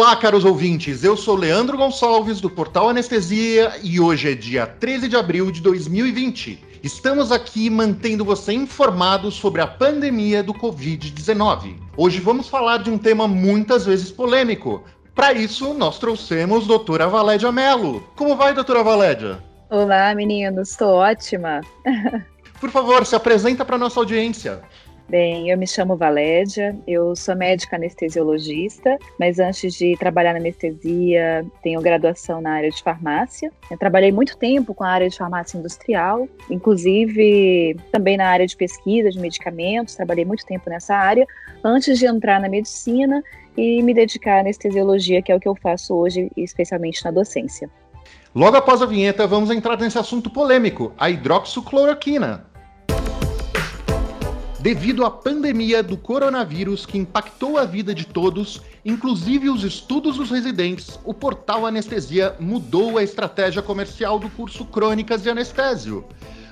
Olá, caros ouvintes. Eu sou Leandro Gonçalves do Portal Anestesia e hoje é dia 13 de abril de 2020. Estamos aqui mantendo você informado sobre a pandemia do Covid-19. Hoje vamos falar de um tema muitas vezes polêmico. Para isso, nós trouxemos doutora Valédia Mello. Como vai, doutora Valédia? Olá, meninos. Estou ótima. Por favor, se apresenta para nossa audiência. Bem, eu me chamo Valédia, eu sou médica anestesiologista, mas antes de trabalhar na anestesia, tenho graduação na área de farmácia. Eu trabalhei muito tempo com a área de farmácia industrial, inclusive também na área de pesquisa de medicamentos, trabalhei muito tempo nessa área, antes de entrar na medicina e me dedicar à anestesiologia, que é o que eu faço hoje, especialmente na docência. Logo após a vinheta, vamos entrar nesse assunto polêmico, a hidroxicloroquina. Devido à pandemia do coronavírus que impactou a vida de todos, inclusive os estudos dos residentes, o portal Anestesia mudou a estratégia comercial do curso Crônicas de Anestésio.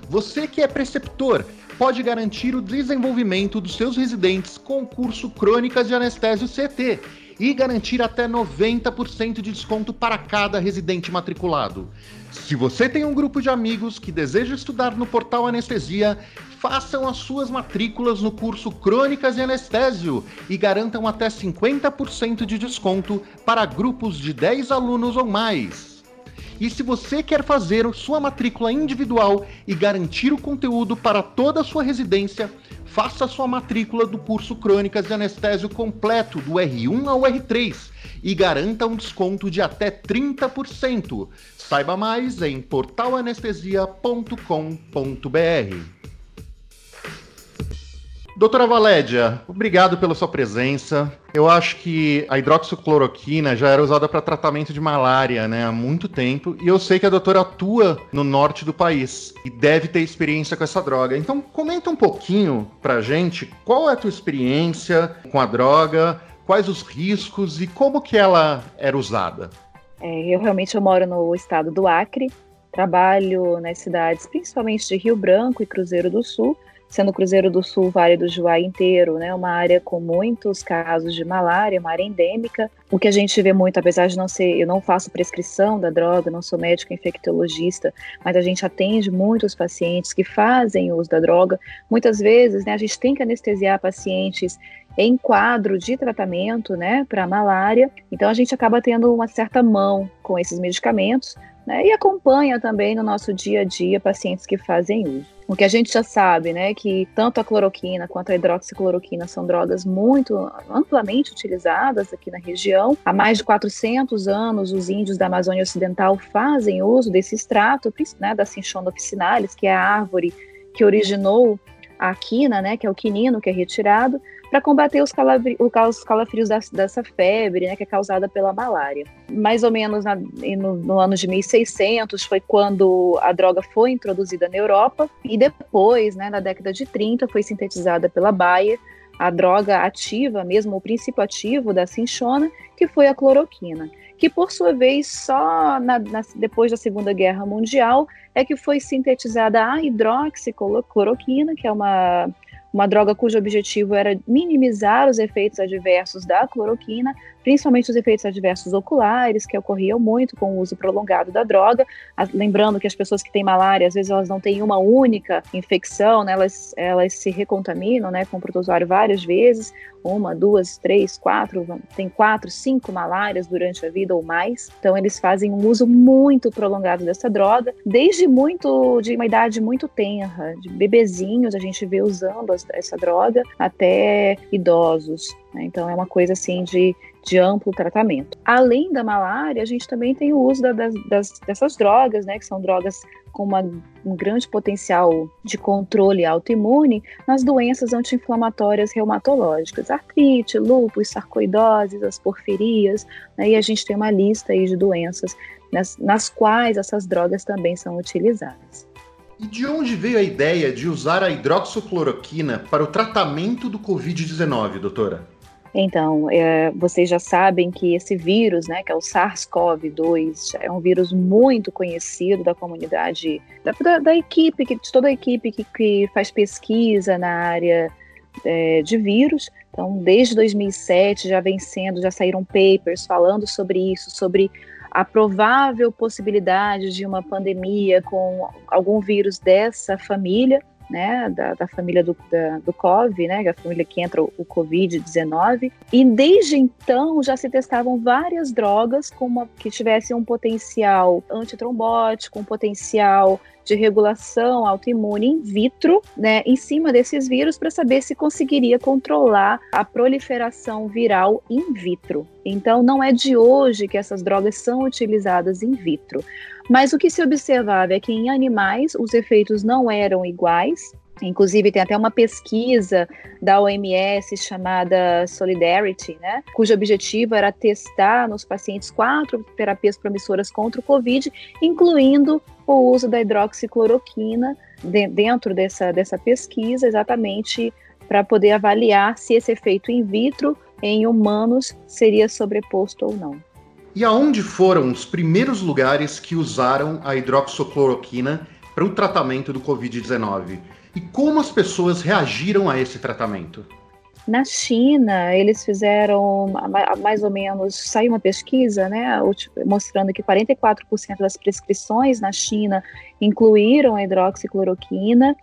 Você que é preceptor pode garantir o desenvolvimento dos seus residentes com o curso Crônicas de Anestésio CT e garantir até 90% de desconto para cada residente matriculado. Se você tem um grupo de amigos que deseja estudar no portal Anestesia, façam as suas matrículas no curso Crônicas de Anestésio e garantam até 50% de desconto para grupos de 10 alunos ou mais. E se você quer fazer sua matrícula individual e garantir o conteúdo para toda a sua residência, faça sua matrícula do curso Crônicas de Anestésio completo do R1 ao R3 e garanta um desconto de até 30%. Saiba mais em portalanestesia.com.br. Doutora Valédia, obrigado pela sua presença. Eu acho que a hidroxicloroquina já era usada para tratamento de malária né, há muito tempo, e eu sei que a doutora atua no norte do país e deve ter experiência com essa droga. Então, comenta um pouquinho pra gente qual é a tua experiência com a droga, quais os riscos e como que ela era usada. É, eu realmente eu moro no estado do Acre, trabalho nas cidades principalmente de Rio Branco e Cruzeiro do Sul, sendo Cruzeiro do Sul, Vale do Juá inteiro, né, uma área com muitos casos de malária, uma área endêmica. O que a gente vê muito, apesar de não ser, eu não faço prescrição da droga, não sou médico infectologista, mas a gente atende muitos pacientes que fazem uso da droga. Muitas vezes, né, a gente tem que anestesiar pacientes em quadro de tratamento, né, para malária. Então a gente acaba tendo uma certa mão com esses medicamentos, né, e acompanha também no nosso dia a dia pacientes que fazem uso. O que a gente já sabe, né, que tanto a cloroquina quanto a hidroxicloroquina são drogas muito amplamente utilizadas aqui na região. Há mais de 400 anos, os índios da Amazônia Ocidental fazem uso desse extrato, né, da Cinchona officinalis, que é a árvore que originou a quina, né, que é o quinino que é retirado, para combater os, os calafrios da, dessa febre, né, que é causada pela malária. Mais ou menos na, no, no, ano de 1600 foi quando a droga foi introduzida na Europa e depois, né, na década de 30, foi sintetizada pela Bayer a droga ativa, mesmo o princípio ativo da cinchona, que foi a cloroquina, que por sua vez só na, na, depois da Segunda Guerra Mundial é que foi sintetizada a hidroxicloroquina, que é uma uma droga cujo objetivo era minimizar os efeitos adversos da cloroquina, principalmente os efeitos adversos oculares, que ocorriam muito com o uso prolongado da droga. Lembrando que as pessoas que têm malária, às vezes elas não têm uma única infecção, né? elas, elas se recontaminam né, com o protozoário várias vezes, uma, duas, três, quatro, tem quatro, cinco malárias durante a vida ou mais. Então eles fazem um uso muito prolongado dessa droga, desde muito, de uma idade muito tenra, de bebezinhos a gente vê usando essa droga, até idosos. Né? Então é uma coisa assim de de amplo tratamento. Além da malária, a gente também tem o uso da, das, dessas drogas, né, que são drogas com uma, um grande potencial de controle autoimune nas doenças anti-inflamatórias reumatológicas, artrite, lúpus, sarcoidoses, as porfirias, né, e a gente tem uma lista aí de doenças nas, nas quais essas drogas também são utilizadas. E de onde veio a ideia de usar a hidroxicloroquina para o tratamento do Covid-19, doutora? Então, é, vocês já sabem que esse vírus, né, que é o SARS-CoV-2, é um vírus muito conhecido da comunidade, da, da, da equipe, de toda a equipe que, que faz pesquisa na área é, de vírus. Então, desde 2007 já vem sendo, já saíram papers falando sobre isso, sobre a provável possibilidade de uma pandemia com algum vírus dessa família né, da, da família do, da, do COVID, né, é a família que entra o, o Covid-19, e desde então já se testavam várias drogas com uma, que tivessem um potencial antitrombótico, um potencial de regulação autoimune in vitro, né, em cima desses vírus para saber se conseguiria controlar a proliferação viral in vitro. Então, não é de hoje que essas drogas são utilizadas in vitro. Mas o que se observava é que em animais os efeitos não eram iguais. Inclusive, tem até uma pesquisa da OMS chamada Solidarity, né, cujo objetivo era testar nos pacientes quatro terapias promissoras contra o Covid, incluindo o uso da hidroxicloroquina de, dentro dessa, dessa pesquisa, exatamente para poder avaliar se esse efeito in vitro em humanos seria sobreposto ou não. E aonde foram os primeiros lugares que usaram a hidroxicloroquina para o tratamento do Covid-19? E como as pessoas reagiram a esse tratamento? Na China, eles fizeram mais ou menos, saiu uma pesquisa, né, mostrando que 44% das prescrições na China incluíram a hidroxicloroquina.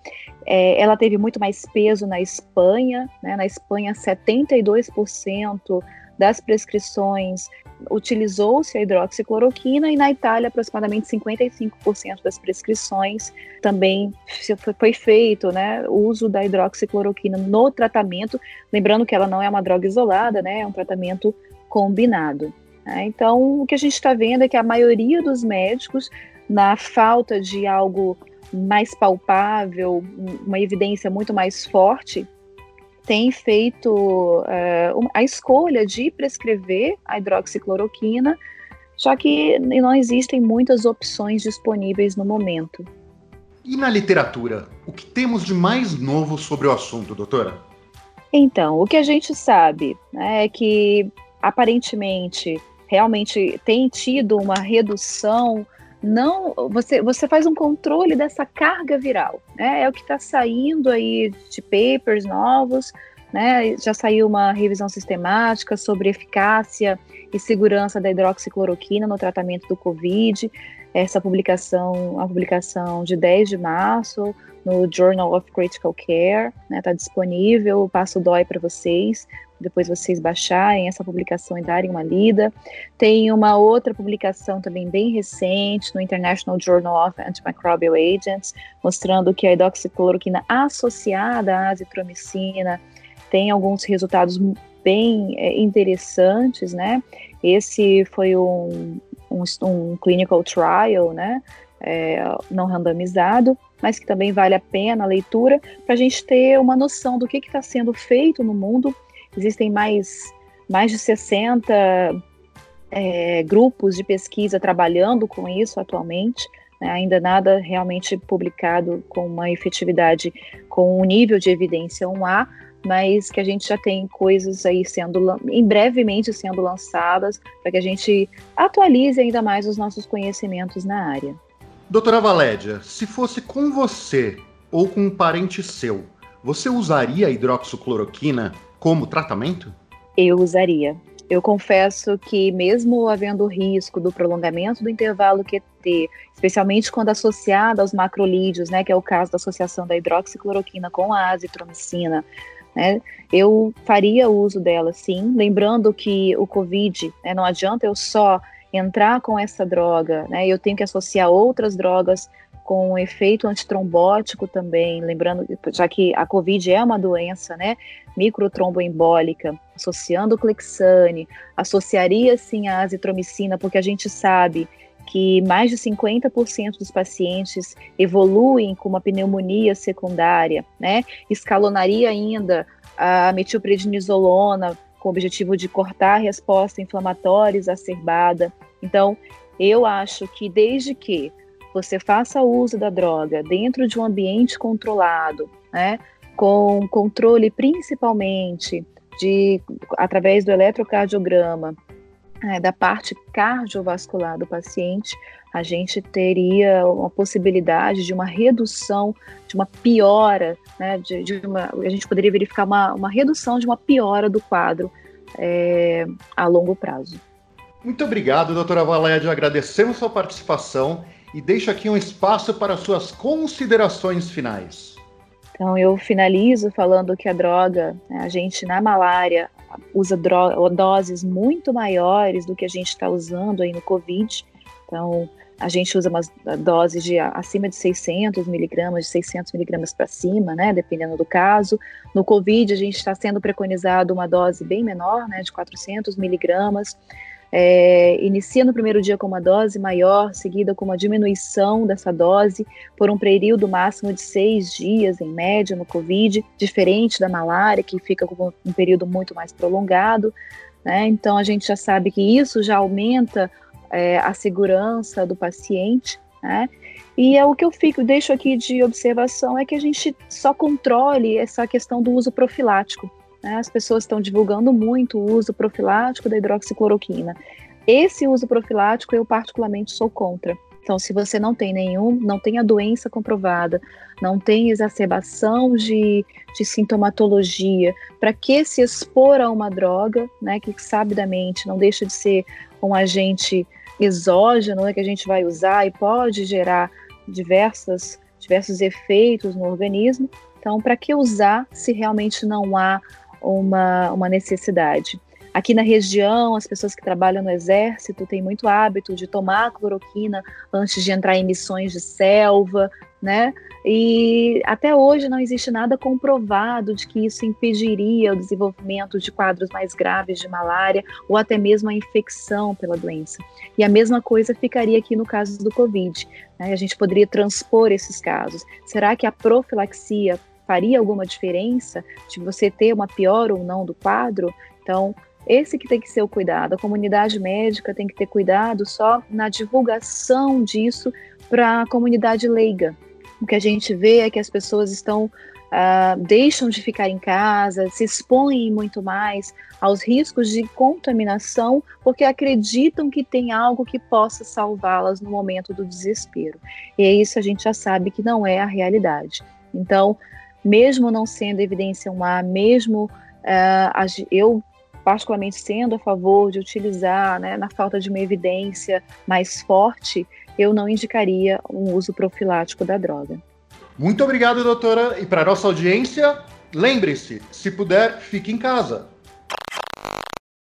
É, ela teve muito mais peso na Espanha, né, na Espanha 72% das prescrições utilizou-se a hidroxicloroquina e na Itália aproximadamente 55% das prescrições também foi feito, né, o uso da hidroxicloroquina no tratamento, lembrando que ela não é uma droga isolada, né, é um tratamento combinado. Né? Então, o que a gente está vendo é que a maioria dos médicos, na falta de algo mais palpável, uma evidência muito mais forte tem feito uh, a escolha de prescrever a hidroxicloroquina, já que não existem muitas opções disponíveis no momento. E na literatura, o que temos de mais novo sobre o assunto, doutora? Então, o que a gente sabe né, é que aparentemente realmente tem tido uma redução não você, você faz um controle dessa carga viral, né? É o que está saindo aí de papers novos, né? Já saiu uma revisão sistemática sobre eficácia e segurança da hidroxicloroquina no tratamento do COVID. Essa publicação, a publicação de 10 de março no Journal of Critical Care, está né? Disponível, passo dói para vocês depois vocês baixarem essa publicação e darem uma lida. Tem uma outra publicação também bem recente no International Journal of Antimicrobial Agents, mostrando que a hidroxicloroquina associada à azitromicina tem alguns resultados bem é, interessantes, né? Esse foi um, um, um clinical trial, né? É, não randomizado, mas que também vale a pena a leitura para a gente ter uma noção do que está sendo feito no mundo Existem mais, mais de 60 é, grupos de pesquisa trabalhando com isso atualmente. Né? Ainda nada realmente publicado com uma efetividade, com um nível de evidência 1A, mas que a gente já tem coisas aí sendo, em brevemente sendo lançadas, para que a gente atualize ainda mais os nossos conhecimentos na área. Doutora Valédia, se fosse com você ou com um parente seu, você usaria a hidroxicloroquina como tratamento? Eu usaria. Eu confesso que, mesmo havendo o risco do prolongamento do intervalo QT, especialmente quando associada aos macrolídeos, né, que é o caso da associação da hidroxicloroquina com a azitromicina, né, eu faria uso dela sim, lembrando que o COVID, né, não adianta eu só entrar com essa droga, né, eu tenho que associar outras drogas com um efeito antitrombótico também, lembrando, já que a COVID é uma doença, né, microtromboembólica, associando o Clexane, associaria sim a azitromicina, porque a gente sabe que mais de 50% dos pacientes evoluem com uma pneumonia secundária, né, escalonaria ainda a metilprednisolona com o objetivo de cortar a resposta inflamatória exacerbada. Então, eu acho que desde que você faça uso da droga dentro de um ambiente controlado, né, com controle principalmente de através do eletrocardiograma, é, da parte cardiovascular do paciente, a gente teria uma possibilidade de uma redução, de uma piora, né, de, de uma, a gente poderia verificar uma, uma redução de uma piora do quadro é, a longo prazo. Muito obrigado, doutora Valédia. Agradecemos sua participação e deixo aqui um espaço para suas considerações finais. Então, eu finalizo falando que a droga, né, a gente na malária usa doses muito maiores do que a gente está usando aí no Covid. Então, a gente usa umas doses de acima de 600 miligramas, de 600 miligramas para cima, né, dependendo do caso. No Covid, a gente está sendo preconizado uma dose bem menor, né, de 400 miligramas. É, inicia no primeiro dia com uma dose maior, seguida com uma diminuição dessa dose por um período máximo de seis dias, em média, no Covid, diferente da malária, que fica com um período muito mais prolongado. Né? Então, a gente já sabe que isso já aumenta é, a segurança do paciente. Né? E é o que eu fico, deixo aqui de observação é que a gente só controle essa questão do uso profilático. Né? As pessoas estão divulgando muito o uso profilático da hidroxicloroquina. Esse uso profilático eu particularmente sou contra. Então, se você não tem nenhum, não tem a doença comprovada, não tem exacerbação de, de sintomatologia, para que se expor a uma droga, né, que sabidamente não deixa de ser um agente exógeno, né, que a gente vai usar e pode gerar diversas, diversos efeitos no organismo. Então, para que usar se realmente não há uma, uma necessidade. Aqui na região, as pessoas que trabalham no exército têm muito hábito de tomar cloroquina antes de entrar em missões de selva, né? E até hoje não existe nada comprovado de que isso impediria o desenvolvimento de quadros mais graves de malária ou até mesmo a infecção pela doença. E a mesma coisa ficaria aqui no caso do Covid. Né? A gente poderia transpor esses casos. Será que a profilaxia faria alguma diferença de você ter uma pior ou não do quadro? Então, esse que tem que ser o cuidado. A comunidade médica tem que ter cuidado só na divulgação disso para a comunidade leiga. O que a gente vê é que as pessoas estão uh, deixam de ficar em casa, se expõem muito mais aos riscos de contaminação, porque acreditam que tem algo que possa salvá-las no momento do desespero. E é isso a gente já sabe que não é a realidade. Então, mesmo não sendo evidência 1A, mesmo uh, eu particularmente sendo a favor de utilizar, né, na falta de uma evidência mais forte, eu não indicaria um uso profilático da droga. Muito obrigado, doutora. E para nossa audiência, lembre-se, se puder, fique em casa.